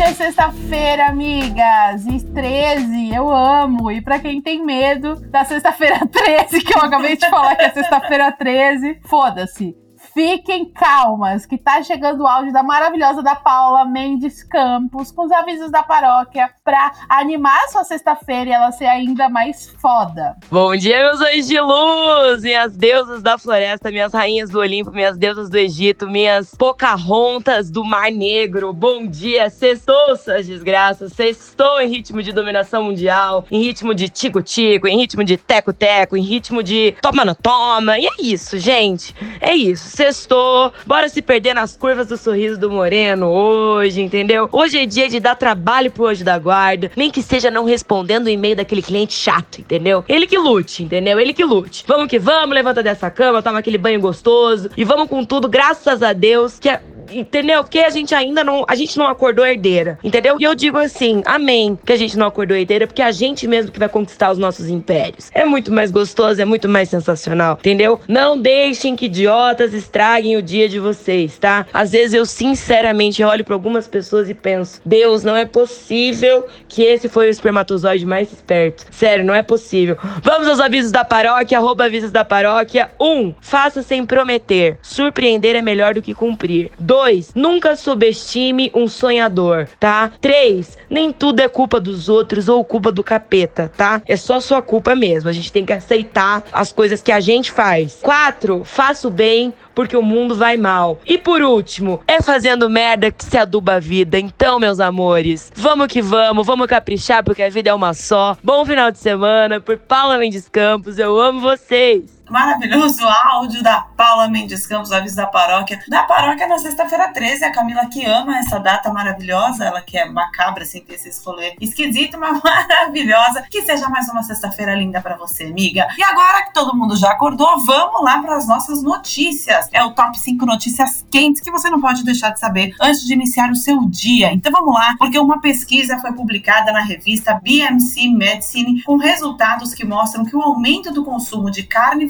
Hoje é sexta-feira, amigas, e 13, eu amo. E para quem tem medo da sexta-feira 13, que eu acabei de falar que é sexta-feira 13, foda-se. Fiquem calmas, que tá chegando o áudio da maravilhosa da Paula Mendes Campos, com os avisos da paróquia, pra animar sua sexta-feira e ela ser ainda mais foda. Bom dia, meus anjos de luz, minhas deusas da floresta, minhas rainhas do Olimpo, minhas deusas do Egito, minhas pocahontas do Mar Negro. Bom dia, sextou, suas desgraças, sextou em ritmo de dominação mundial, em ritmo de tico-tico, em ritmo de teco-teco, em ritmo de toma no toma. E é isso, gente, é isso sextou, bora se perder nas curvas do sorriso do Moreno hoje, entendeu? Hoje é dia de dar trabalho pro hoje da guarda, nem que seja não respondendo o e-mail daquele cliente chato, entendeu? Ele que lute, entendeu? Ele que lute. Vamos que vamos, levanta dessa cama, toma aquele banho gostoso e vamos com tudo, graças a Deus, que é entendeu? Porque a gente ainda não, a gente não acordou herdeira, entendeu? E eu digo assim, amém, que a gente não acordou herdeira, porque a gente mesmo que vai conquistar os nossos impérios. É muito mais gostoso, é muito mais sensacional, entendeu? Não deixem que idiotas estraguem o dia de vocês, tá? Às vezes eu sinceramente olho para algumas pessoas e penso, Deus, não é possível que esse foi o espermatozoide mais esperto. Sério, não é possível. Vamos aos avisos da paróquia, arroba avisos da paróquia. Um, faça sem prometer. Surpreender é melhor do que cumprir. Dois, 2. Nunca subestime um sonhador, tá? 3. Nem tudo é culpa dos outros ou culpa do capeta, tá? É só sua culpa mesmo. A gente tem que aceitar as coisas que a gente faz. 4. Faça o bem porque o mundo vai mal. E por último, é fazendo merda que se aduba a vida. Então, meus amores, vamos que vamos, vamos caprichar porque a vida é uma só. Bom final de semana por Paula Mendes Campos. Eu amo vocês maravilhoso áudio da Paula Mendes Campos, aviso da paróquia. Da paróquia na sexta-feira 13, a Camila que ama essa data maravilhosa, ela que é macabra, assim, ter esse rolê esquisito, mas maravilhosa. Que seja mais uma sexta-feira linda para você, amiga. E agora que todo mundo já acordou, vamos lá para as nossas notícias. É o top 5 notícias quentes que você não pode deixar de saber antes de iniciar o seu dia. Então vamos lá, porque uma pesquisa foi publicada na revista BMC Medicine com resultados que mostram que o aumento do consumo de carne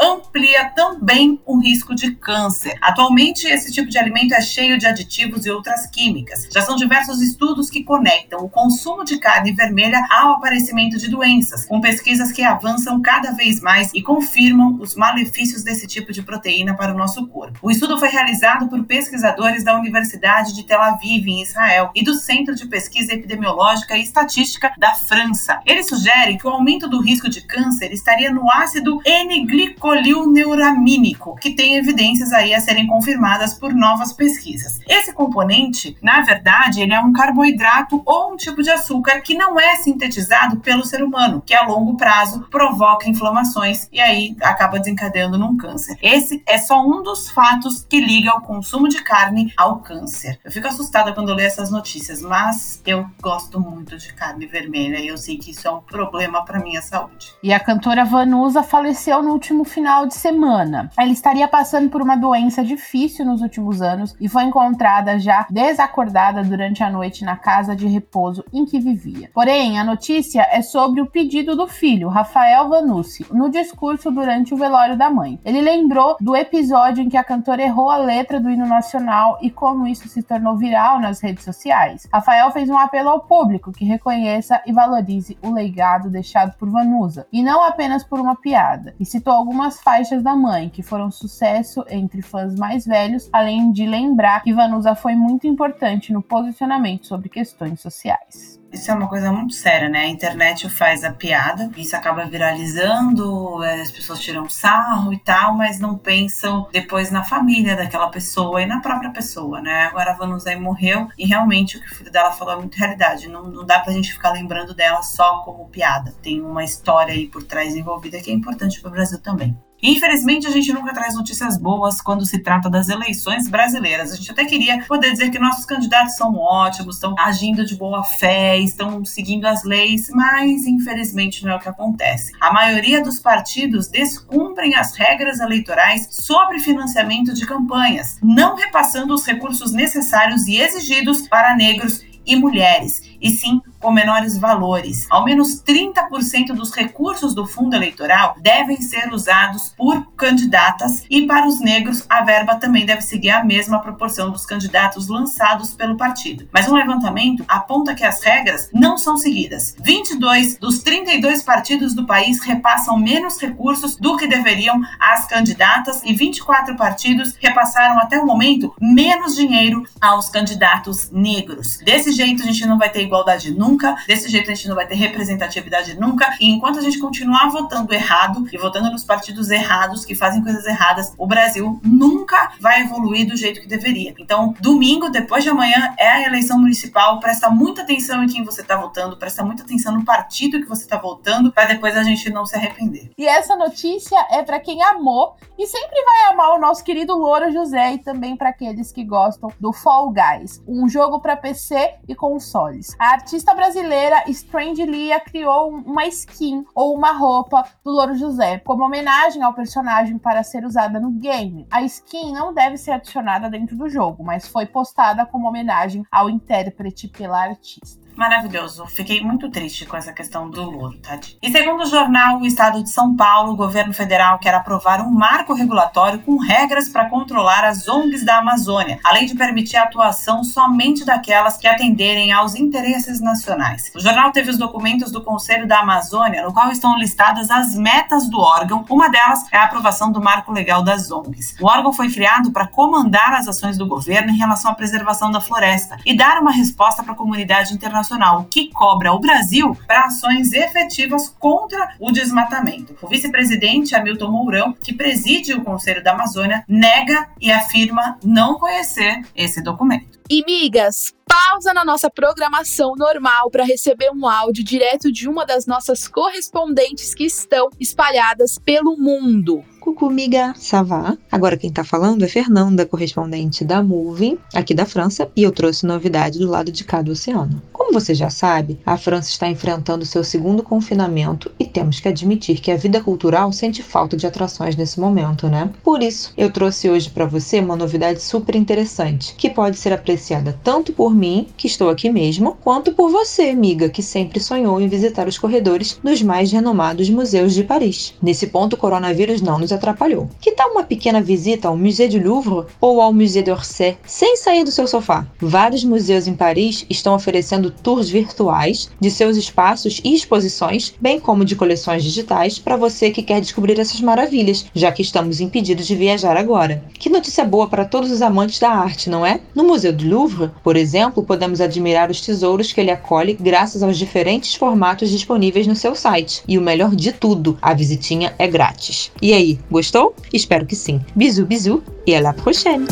amplia também o risco de câncer. Atualmente, esse tipo de alimento é cheio de aditivos e outras químicas. Já são diversos estudos que conectam o consumo de carne vermelha ao aparecimento de doenças, com pesquisas que avançam cada vez mais e confirmam os malefícios desse tipo de proteína para o nosso corpo. O estudo foi realizado por pesquisadores da Universidade de Tel Aviv, em Israel, e do Centro de Pesquisa Epidemiológica e Estatística da França. Ele sugere que o aumento do risco de câncer estaria no ácido N N-glicolilneuramínico, que tem evidências aí a serem confirmadas por novas pesquisas. Esse componente, na verdade, ele é um carboidrato ou um tipo de açúcar que não é sintetizado pelo ser humano, que a longo prazo provoca inflamações e aí acaba desencadeando num câncer. Esse é só um dos fatos que liga o consumo de carne ao câncer. Eu fico assustada quando leio essas notícias, mas eu gosto muito de carne vermelha e eu sei que isso é um problema para minha saúde. E a cantora Vanusa faleceu no último final de semana. Ela estaria passando por uma doença difícil nos últimos anos e foi encontrada já desacordada durante a noite na casa de repouso em que vivia. Porém, a notícia é sobre o pedido do filho, Rafael Vanucci, no discurso durante o velório da mãe. Ele lembrou do episódio em que a cantora errou a letra do hino nacional e como isso se tornou viral nas redes sociais. Rafael fez um apelo ao público que reconheça e valorize o legado deixado por Vanusa, e não apenas por uma piada, e citou algumas faixas da mãe, que foram sucesso entre fãs mais velhos, além de lembrar que Vanusa foi muito importante no posicionamento sobre questões sociais. Isso é uma coisa muito séria, né? A internet faz a piada, isso acaba viralizando, é, as pessoas tiram sarro e tal, mas não pensam depois na família daquela pessoa e na própria pessoa, né? Agora a Vanusa morreu e realmente o que o filho dela falou é muito realidade. Não, não dá pra gente ficar lembrando dela só como piada. Tem uma história aí por trás envolvida que é importante pro Brasil também. Infelizmente, a gente nunca traz notícias boas quando se trata das eleições brasileiras. A gente até queria poder dizer que nossos candidatos são ótimos, estão agindo de boa fé, estão seguindo as leis, mas infelizmente não é o que acontece. A maioria dos partidos descumprem as regras eleitorais sobre financiamento de campanhas, não repassando os recursos necessários e exigidos para negros e mulheres, e sim com menores valores. Ao menos 30% dos recursos do fundo eleitoral devem ser usados por candidatas e para os negros a verba também deve seguir a mesma proporção dos candidatos lançados pelo partido. Mas um levantamento aponta que as regras não são seguidas. 22 dos 32 partidos do país repassam menos recursos do que deveriam às candidatas e 24 partidos repassaram até o momento menos dinheiro aos candidatos negros. Desse jeito a gente não vai ter igualdade nunca desse jeito a gente não vai ter representatividade nunca. E enquanto a gente continuar votando errado e votando nos partidos errados que fazem coisas erradas, o Brasil nunca vai evoluir do jeito que deveria. Então, domingo, depois de amanhã, é a eleição municipal. Presta muita atenção em quem você está votando, presta muita atenção no partido que você está votando, para depois a gente não se arrepender. E essa notícia é para quem amou e sempre vai amar o nosso querido Louro José e também para aqueles que gostam do Fall Guys, um jogo para PC e consoles. A artista brasileira Strange Lia criou uma skin ou uma roupa do Louro José, como homenagem ao personagem para ser usada no game. A skin não deve ser adicionada dentro do jogo, mas foi postada como homenagem ao intérprete pela artista maravilhoso. Fiquei muito triste com essa questão do louro, Tati. E segundo o jornal O Estado de São Paulo, o governo federal quer aprovar um marco regulatório com regras para controlar as ONGs da Amazônia, além de permitir a atuação somente daquelas que atenderem aos interesses nacionais. O jornal teve os documentos do Conselho da Amazônia, no qual estão listadas as metas do órgão. Uma delas é a aprovação do marco legal das ONGs. O órgão foi criado para comandar as ações do governo em relação à preservação da floresta e dar uma resposta para a comunidade internacional internacional que cobra o Brasil para ações efetivas contra o desmatamento. O vice-presidente Hamilton Mourão, que preside o Conselho da Amazônia, nega e afirma não conhecer esse documento. E migas, pausa na nossa programação normal para receber um áudio direto de uma das nossas correspondentes que estão espalhadas pelo mundo. Coucou, miga, ça va? Agora quem tá falando é Fernanda, correspondente da Moving, aqui da França, e eu trouxe novidade do lado de cá do oceano. Como você já sabe, a França está enfrentando seu segundo confinamento temos que admitir que a vida cultural sente falta de atrações nesse momento, né? Por isso, eu trouxe hoje para você uma novidade super interessante, que pode ser apreciada tanto por mim, que estou aqui mesmo, quanto por você, amiga, que sempre sonhou em visitar os corredores dos mais renomados museus de Paris. Nesse ponto, o coronavírus não nos atrapalhou. Que tal uma pequena visita ao Musée du Louvre ou ao Musée d'Orsay, sem sair do seu sofá? Vários museus em Paris estão oferecendo tours virtuais de seus espaços e exposições, bem como de coleções digitais, para você que quer descobrir essas maravilhas, já que estamos impedidos de viajar agora. Que notícia boa para todos os amantes da arte, não é? No Museu do Louvre, por exemplo, podemos admirar os tesouros que ele acolhe graças aos diferentes formatos disponíveis no seu site. E o melhor de tudo, a visitinha é grátis. E aí, Gostou? Espero que sim. Bisous, bisous e à la prochaine!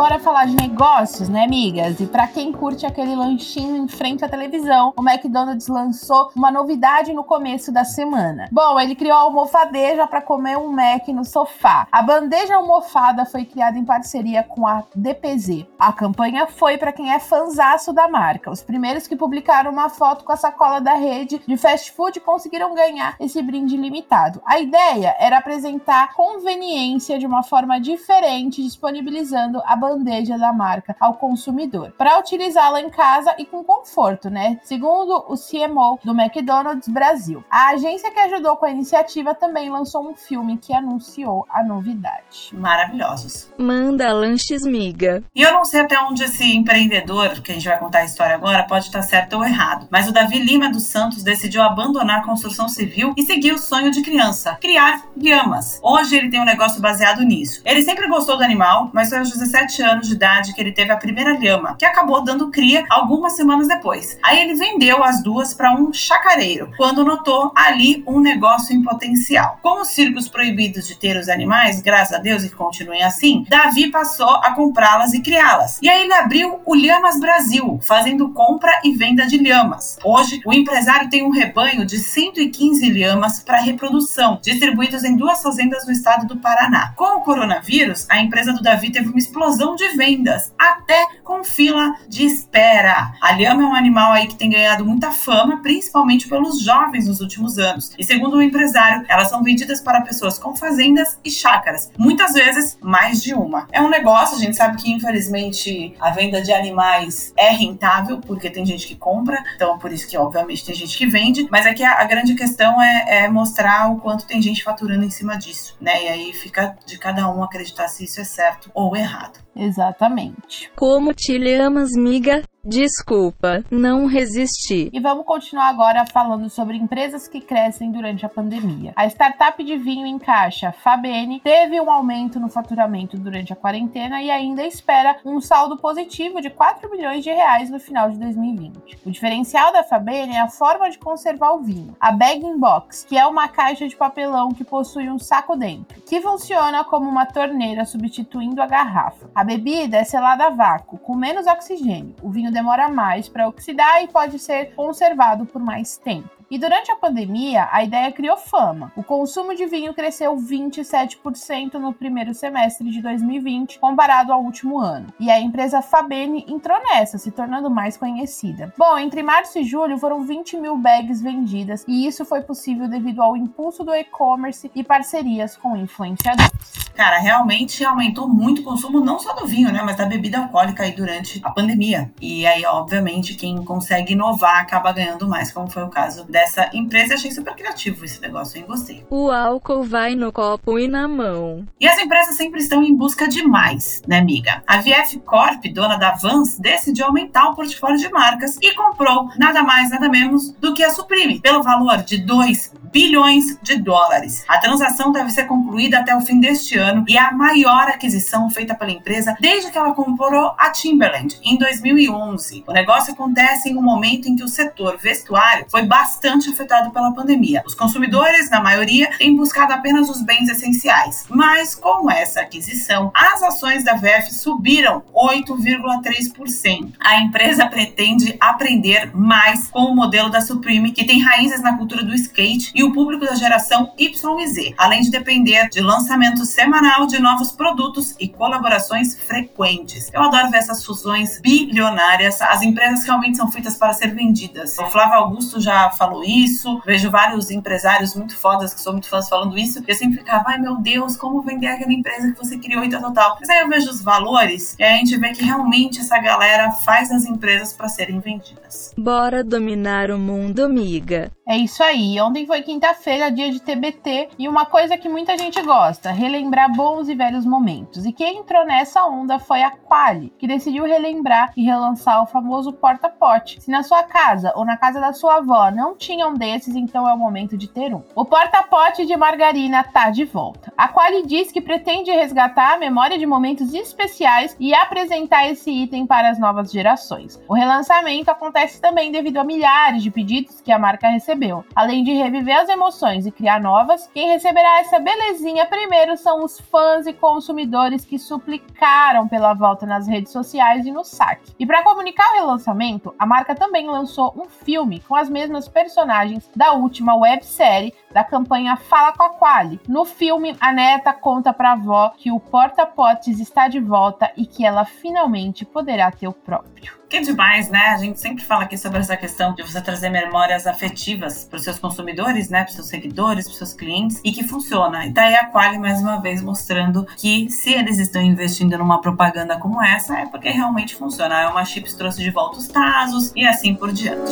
Bora falar de negócios, né, amigas? E para quem curte aquele lanchinho em frente à televisão, o McDonald's lançou uma novidade no começo da semana. Bom, ele criou a almofadeja para comer um Mac no sofá. A bandeja almofada foi criada em parceria com a DPZ. A campanha foi para quem é fanzaço da marca. Os primeiros que publicaram uma foto com a sacola da rede de fast food conseguiram ganhar esse brinde limitado. A ideia era apresentar conveniência de uma forma diferente, disponibilizando a bandeja da marca ao consumidor, para utilizá-la em casa e com conforto, né? Segundo o CMO do McDonald's Brasil. A agência que ajudou com a iniciativa também lançou um filme que anunciou a novidade. Maravilhosos. Manda lanches miga. E eu não sei até onde esse empreendedor, que a gente vai contar a história agora, pode estar certo ou errado, mas o Davi Lima dos Santos decidiu abandonar a construção civil e seguir o sonho de criança, criar lhamas. Hoje ele tem um negócio baseado nisso. Ele sempre gostou do animal, mas foi aos 17 sete anos de idade que ele teve a primeira lhama, que acabou dando cria algumas semanas depois. Aí ele vendeu as duas para um chacareiro, quando notou ali um negócio em potencial. Com os circos proibidos de ter os animais, graças a Deus que continuem assim, Davi passou a comprá-las e criá-las. E aí ele abriu o Lhamas Brasil, fazendo compra e venda de lhamas. Hoje, o empresário tem um rebanho de 115 lhamas para reprodução, distribuídos em duas fazendas no estado do Paraná. Com o coronavírus, a empresa do Davi teve uma explosão de vendas, até com fila de espera. A lhama é um animal aí que tem ganhado muita fama, principalmente pelos jovens nos últimos anos. E segundo o empresário, elas são vendidas para pessoas com fazendas e chácaras, muitas vezes mais de uma. É um negócio, a gente sabe que infelizmente a venda de animais é rentável, porque tem gente que compra, então por isso que obviamente tem gente que vende, mas é que a, a grande questão é, é mostrar o quanto tem gente faturando em cima disso, né? E aí fica de cada um acreditar se isso é certo ou errado. Exatamente. Como te amas, miga? Desculpa, não resisti. E vamos continuar agora falando sobre empresas que crescem durante a pandemia. A startup de vinho em caixa, Fabene, teve um aumento no faturamento durante a quarentena e ainda espera um saldo positivo de 4 milhões de reais no final de 2020. O diferencial da Fabene é a forma de conservar o vinho. A Bag in Box, que é uma caixa de papelão que possui um saco dentro, que funciona como uma torneira substituindo a garrafa. A bebida é selada a vácuo, com menos oxigênio. O vinho demora mais para oxidar e pode ser conservado por mais tempo. E durante a pandemia, a ideia criou fama. O consumo de vinho cresceu 27% no primeiro semestre de 2020, comparado ao último ano. E a empresa Fabene entrou nessa, se tornando mais conhecida. Bom, entre março e julho foram 20 mil bags vendidas, e isso foi possível devido ao impulso do e-commerce e parcerias com influenciadores. Cara, realmente aumentou muito o consumo, não só do vinho, né, mas da bebida alcoólica aí durante a pandemia. E aí, obviamente, quem consegue inovar acaba ganhando mais, como foi o caso dessa empresa. Achei super criativo esse negócio, hein? Gostei. O álcool vai no copo e na mão. E as empresas sempre estão em busca de mais, né, amiga? A VF Corp, dona da Vans, decidiu aumentar o portfólio de marcas e comprou nada mais, nada menos do que a Supreme, pelo valor de 2 bilhões de dólares. A transação deve ser concluída até o fim deste ano e é a maior aquisição feita pela empresa desde que ela comprou a Timberland em 2011. O negócio acontece em um momento em que o setor vestuário foi bastante afetado pela pandemia. Os consumidores, na maioria, têm buscado apenas os bens essenciais. Mas com essa aquisição, as ações da VF subiram 8,3%. A empresa pretende aprender mais com o modelo da Supreme, que tem raízes na cultura do skate e o público da geração Y e Z, além de depender de lançamento semanal de novos produtos e colaborações frequentes. Eu adoro ver essas fusões bilionárias. As empresas realmente são feitas para ser vendidas. O Flávio Augusto já falou isso, vejo vários empresários muito fodas que são muito fãs falando isso. Eu sempre ficava, ai meu Deus, como vender aquela empresa que você criou e tal, tal, Mas aí eu vejo os valores e a gente vê que realmente essa galera faz as empresas para serem vendidas. Bora dominar o mundo, amiga. É isso aí. Ontem foi quinta-feira, dia de TBT, e uma coisa que muita gente gosta, relembrar bons e velhos momentos. E quem entrou nessa onda foi a Quali, que decidiu relembrar e relançar o famoso porta-pote. Se na sua casa ou na casa da sua avó não tinha um desses, então é o momento de ter um. O porta-pote de margarina tá de volta. A Quali diz que pretende resgatar a memória de momentos especiais e apresentar esse item para as novas gerações. O relançamento acontece também devido a milhares de pedidos que a marca recebeu. Além de reviver as emoções e criar novas, quem receberá essa belezinha primeiro são os fãs e consumidores que suplicaram pela volta nas redes sociais e no saque. E para comunicar o relançamento, a marca também lançou um filme com as mesmas personagens da última websérie da campanha Fala com a Quali. No filme, a neta conta pra avó que o porta-potes está de volta e que ela finalmente poderá ter o próprio. Que demais, né? A gente sempre fala aqui sobre essa questão de você trazer memórias afetivas para os seus consumidores, né? Para os seus seguidores, para os seus clientes, e que funciona. E daí a Quali, mais uma vez, mostrando que se eles estão investindo numa propaganda como essa, é porque realmente funciona. É uma Chips trouxe de volta os Tazos e assim por diante.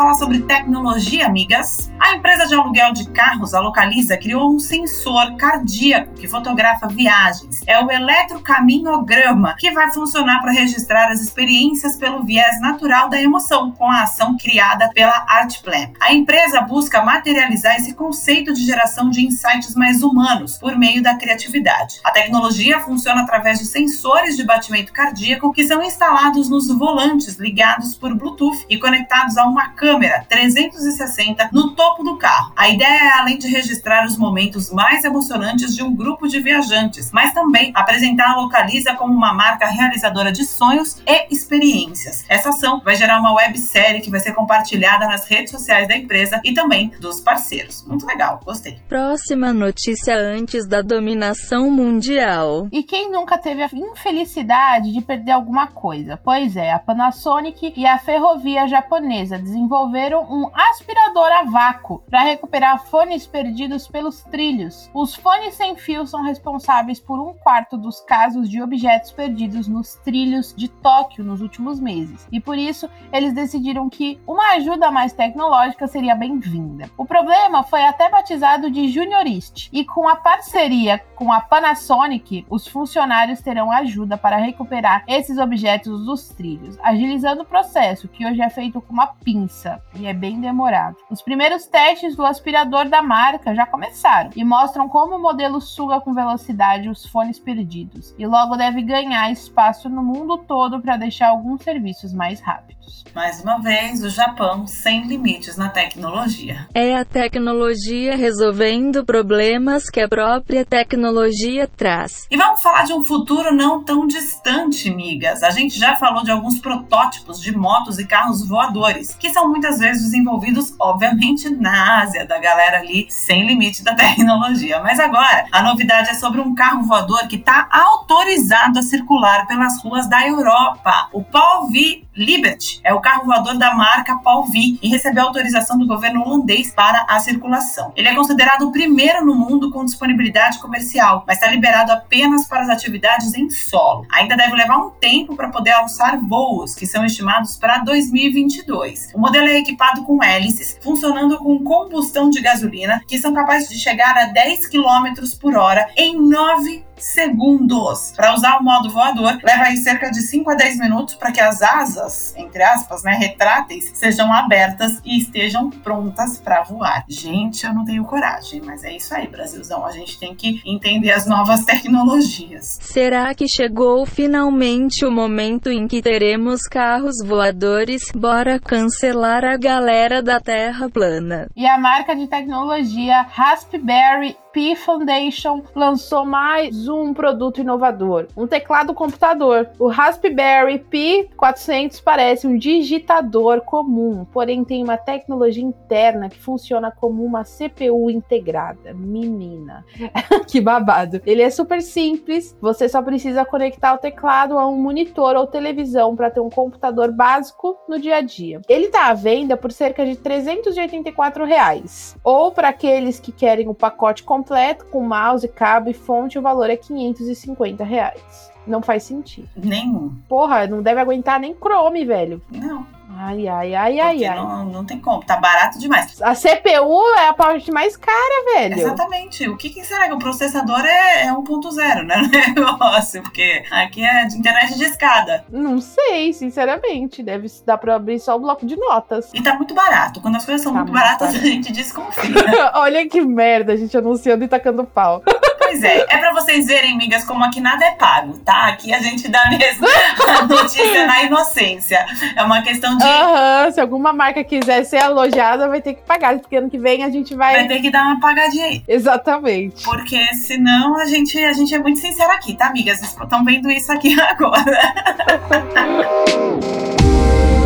Falar sobre tecnologia, amigas. A empresa de aluguel de carros, a Localiza, criou um sensor cardíaco que fotografa viagens. É o eletrocaminograma, que vai funcionar para registrar as experiências pelo viés natural da emoção, com a ação criada pela Artplan. A empresa busca materializar esse conceito de geração de insights mais humanos por meio da criatividade. A tecnologia funciona através de sensores de batimento cardíaco que são instalados nos volantes ligados por Bluetooth e conectados a uma câmera 360 no topo do carro. A ideia é, além de registrar os momentos mais emocionantes de um grupo de viajantes, mas também apresentar a Localiza como uma marca realizadora de sonhos e experiências. Essa ação vai gerar uma websérie que vai ser compartilhada nas redes sociais da empresa e também dos parceiros. Muito legal, gostei. Próxima notícia antes da dominação mundial. E quem nunca teve a infelicidade de perder alguma coisa? Pois é, a Panasonic e a ferrovia japonesa desenvolveram um aspirador a vácuo para recuperar fones perdidos pelos trilhos. Os fones sem fio são responsáveis por um quarto dos casos de objetos perdidos nos trilhos de Tóquio nos últimos meses, e por isso eles decidiram que uma ajuda mais tecnológica seria bem-vinda. O problema foi até batizado de Juniorist, e com a parceria com a Panasonic, os funcionários terão ajuda para recuperar esses objetos dos trilhos, agilizando o processo, que hoje é feito com uma pinça e é bem demorado. Os primeiros testes do aspirador da marca já começaram e mostram como o modelo suga com velocidade os fones perdidos e logo deve ganhar espaço no mundo todo para deixar alguns serviços mais rápidos. Mais uma vez, o Japão sem limites na tecnologia. É a tecnologia resolvendo problemas que a própria tecnologia traz. E vamos falar de um futuro não tão distante, migas. A gente já falou de alguns protótipos de motos e carros voadores, que são muitas vezes desenvolvidos, obviamente, na Ásia, da galera ali sem limite da tecnologia. Mas agora, a novidade é sobre um carro voador que está autorizado a circular pelas ruas da Europa. O Paul V Liberty é o carro voador da marca Paul V e recebeu autorização do governo holandês para a circulação. Ele é considerado o primeiro no mundo com disponibilidade comercial, mas está liberado apenas para as atividades em solo. Ainda deve levar um tempo para poder alçar voos, que são estimados para 2022. O modelo é equipado com hélices, funcionando com combustão de gasolina, que são capazes de chegar a 10 km por hora em 9 segundos. Para usar o modo voador, leva aí cerca de 5 a 10 minutos para que as asas, entre aspas, né, retráteis, sejam abertas e estejam prontas para voar. Gente, eu não tenho coragem, mas é isso aí, Brasilzão. A gente tem que entender as novas tecnologias. Será que chegou finalmente o momento em que teremos carros voadores? Bora cancelar a galera da Terra plana. E a marca de tecnologia Raspberry Pi Foundation lançou mais um produto inovador, um teclado computador. O Raspberry Pi 400 parece um digitador comum, porém tem uma tecnologia interna que funciona como uma CPU integrada. Menina, que babado. Ele é super simples, você só precisa conectar o teclado a um monitor ou televisão para ter um computador básico no dia a dia. Ele está à venda por cerca de 384 reais, ou para aqueles que querem o pacote completo completo, com mouse, cabo e fonte, o valor é 550 reais. Não faz sentido. Nenhum. Porra, não deve aguentar nem Chrome, velho. Não. Ai, ai, ai, ai, Porque ai. não, não tem como. Tá barato demais. A CPU é a parte mais cara, velho. Exatamente. O que, que será que o processador é, é 1.0, né? Negócio, porque aqui é de internet de escada. Não sei, sinceramente. Deve dar pra abrir só o bloco de notas. E tá muito barato. Quando as coisas são Tá muito muito baratas, barato. a gente desconfia. Olha que merda, a gente anunciando e tacando pau. Pois é. É pra vocês verem, migas, como aqui nada é pago, tá? Aqui a gente dá mesmo a notícia na inocência. É uma questão de. Aham, se alguma marca quiser ser elogiada, vai ter que pagar, porque ano que vem a gente vai. Vai ter que dar uma pagadinha aí. Exatamente. Porque senão a gente, a gente é muito sincero aqui, tá, amigas? Vocês estão vendo isso aqui agora.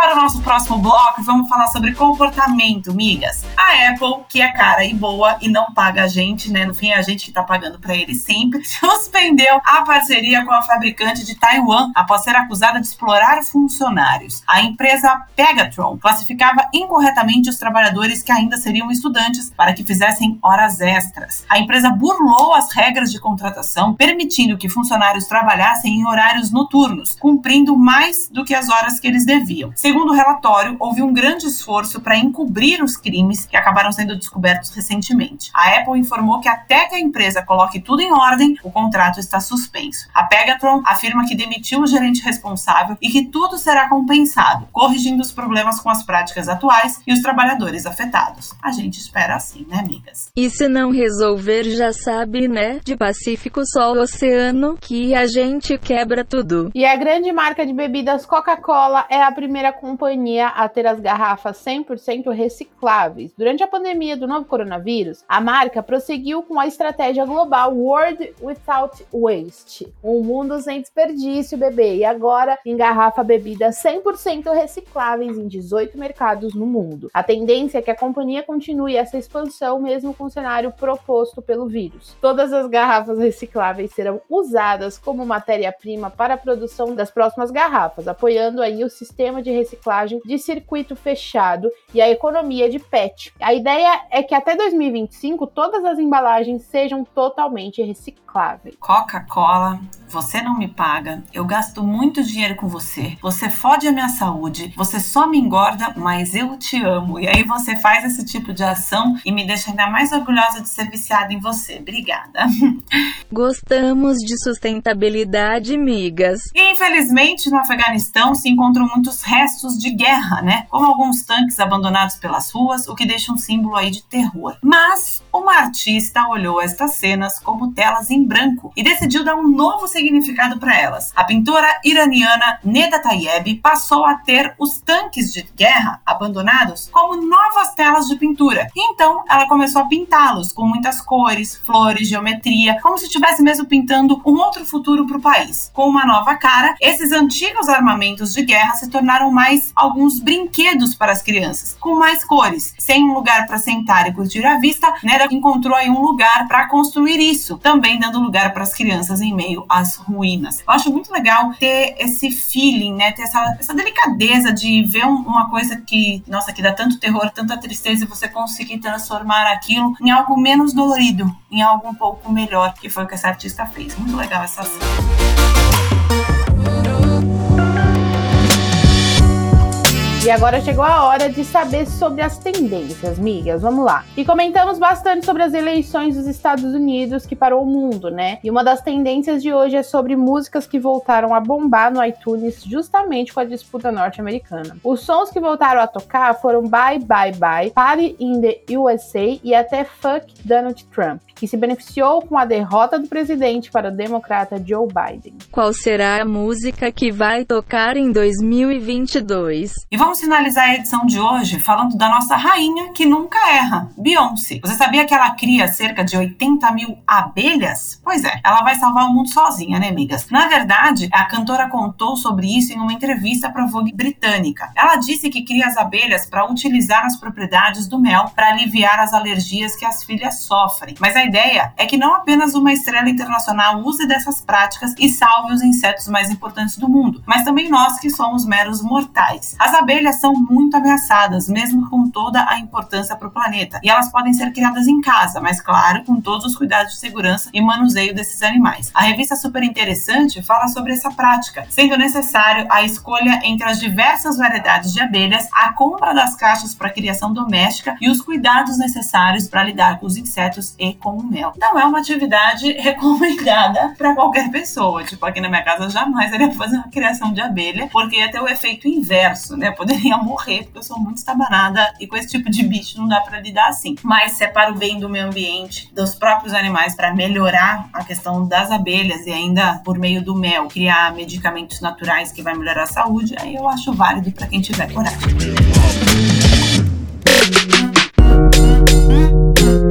para o nosso próximo bloco vamos falar sobre comportamento, migas. A Apple, que é cara e boa e não paga a gente, né? No fim é a gente que tá pagando para ele sempre, suspendeu a parceria com a fabricante de Taiwan após ser acusada de explorar funcionários. A empresa Pegatron classificava incorretamente os trabalhadores que ainda seriam estudantes para que fizessem horas extras. A empresa burlou as regras de contratação, permitindo que funcionários trabalhassem em horários noturnos, cumprindo mais do que as horas que eles deviam. Segundo o relatório, houve um grande esforço para encobrir os crimes que acabaram sendo descobertos recentemente. A Apple informou que até que a empresa coloque tudo em ordem, o contrato está suspenso. A Pegatron afirma que demitiu o gerente responsável e que tudo será compensado, corrigindo os problemas com as práticas atuais e os trabalhadores afetados. A gente espera assim, né, amigas? E se não resolver, já sabe, né? De Pacífico Sol Oceano, que a gente quebra tudo. E a grande marca de bebidas Coca-Cola é a primeira companhia a ter as garrafas 100% recicláveis. Durante a pandemia do novo coronavírus, a marca prosseguiu com a estratégia global World Without Waste, um mundo sem desperdício, bebê. E agora engarrafa bebidas 100% recicláveis em 18 mercados no mundo. A tendência é que a companhia continue essa expansão mesmo com o cenário proposto pelo vírus. Todas as garrafas recicláveis serão usadas como matéria-prima para a produção das próximas garrafas, apoiando aí o sistema de reciclagem de circuito fechado e a economia de PET. A ideia é que até 2025 todas as embalagens sejam totalmente recicláveis. Coca-Cola, você não me paga, eu gasto muito dinheiro com você, você fode a minha saúde, você só me engorda, mas eu te amo. E aí você faz esse tipo de ação e me deixa ainda mais orgulhosa de ser viciada em você. Obrigada. Gostamos de sustentabilidade, migas. E infelizmente no Afeganistão se encontram muitos restos de guerra, né? Como alguns tanques abandonados pelas ruas, o que deixa um símbolo aí de terror. Mas uma artista olhou estas cenas como telas em branco e decidiu dar um novo significado para elas. A pintora iraniana Neda Tayeb passou a ter os tanques de guerra abandonados como novas telas de pintura. Então ela começou a pintá-los com muitas cores, flores, geometria, como se estivesse mesmo pintando um outro futuro para o país. Com uma nova cara, esses antigos armamentos de guerra se tornaram mais alguns brinquedos para as crianças, com mais cores. Sem um lugar para sentar e curtir a vista, Neda encontrou aí um lugar para construir isso, também dando lugar para as crianças em meio às ruínas. Eu acho muito legal ter esse feeling, né, ter essa, essa delicadeza de ver um, uma coisa que, nossa, que dá tanto terror, tanta tristeza e você conseguir transformar aquilo em algo menos dolorido, em algo um pouco melhor, que foi o que essa artista fez. Muito legal essa ação. E agora chegou a hora de saber sobre as tendências, migas. Vamos lá. E comentamos bastante sobre as eleições dos Estados Unidos que parou o mundo, né? E uma das tendências de hoje é sobre músicas que voltaram a bombar no iTunes justamente com a disputa norte-americana. Os sons que voltaram a tocar foram Bye Bye Bye, Party in the USA e até Fuck Donald Trump, que se beneficiou com a derrota do presidente para o democrata Joe Biden. Qual será a música que vai tocar em 2022? E vamos finalizar a edição de hoje falando da nossa rainha que nunca erra, Beyoncé. Você sabia que ela cria cerca de 80 mil abelhas? Pois é, ela vai salvar o mundo sozinha, né, amigas? Na verdade, a cantora contou sobre isso em uma entrevista para Vogue britânica. Ela disse que cria as abelhas para utilizar as propriedades do mel para aliviar as alergias que as filhas sofrem. Mas a ideia é que não apenas uma estrela internacional use dessas práticas e salve os insetos mais importantes do mundo, mas também nós que somos meros mortais. As abelhas são muito ameaçadas, mesmo com toda a importância para o planeta, e elas podem ser criadas em casa, mas claro, com todos os cuidados de segurança e manuseio desses animais. A revista Super Interessante fala sobre essa prática, sendo necessário a escolha entre as diversas variedades de abelhas, a compra das caixas para criação doméstica e os cuidados necessários para lidar com os insetos e com o mel. Não é uma atividade recomendada para qualquer pessoa. Tipo, aqui na minha casa eu jamais iria fazer uma criação de abelha, porque ia ter o efeito inverso, né? Poderia morrer, porque eu sou muito estabanada e com esse tipo de bicho não dá para lidar assim. Mas se é para o bem do meio ambiente, dos próprios animais, para melhorar a questão das abelhas e ainda por meio do mel criar medicamentos naturais que vai melhorar a saúde, aí eu acho válido para quem tiver coragem.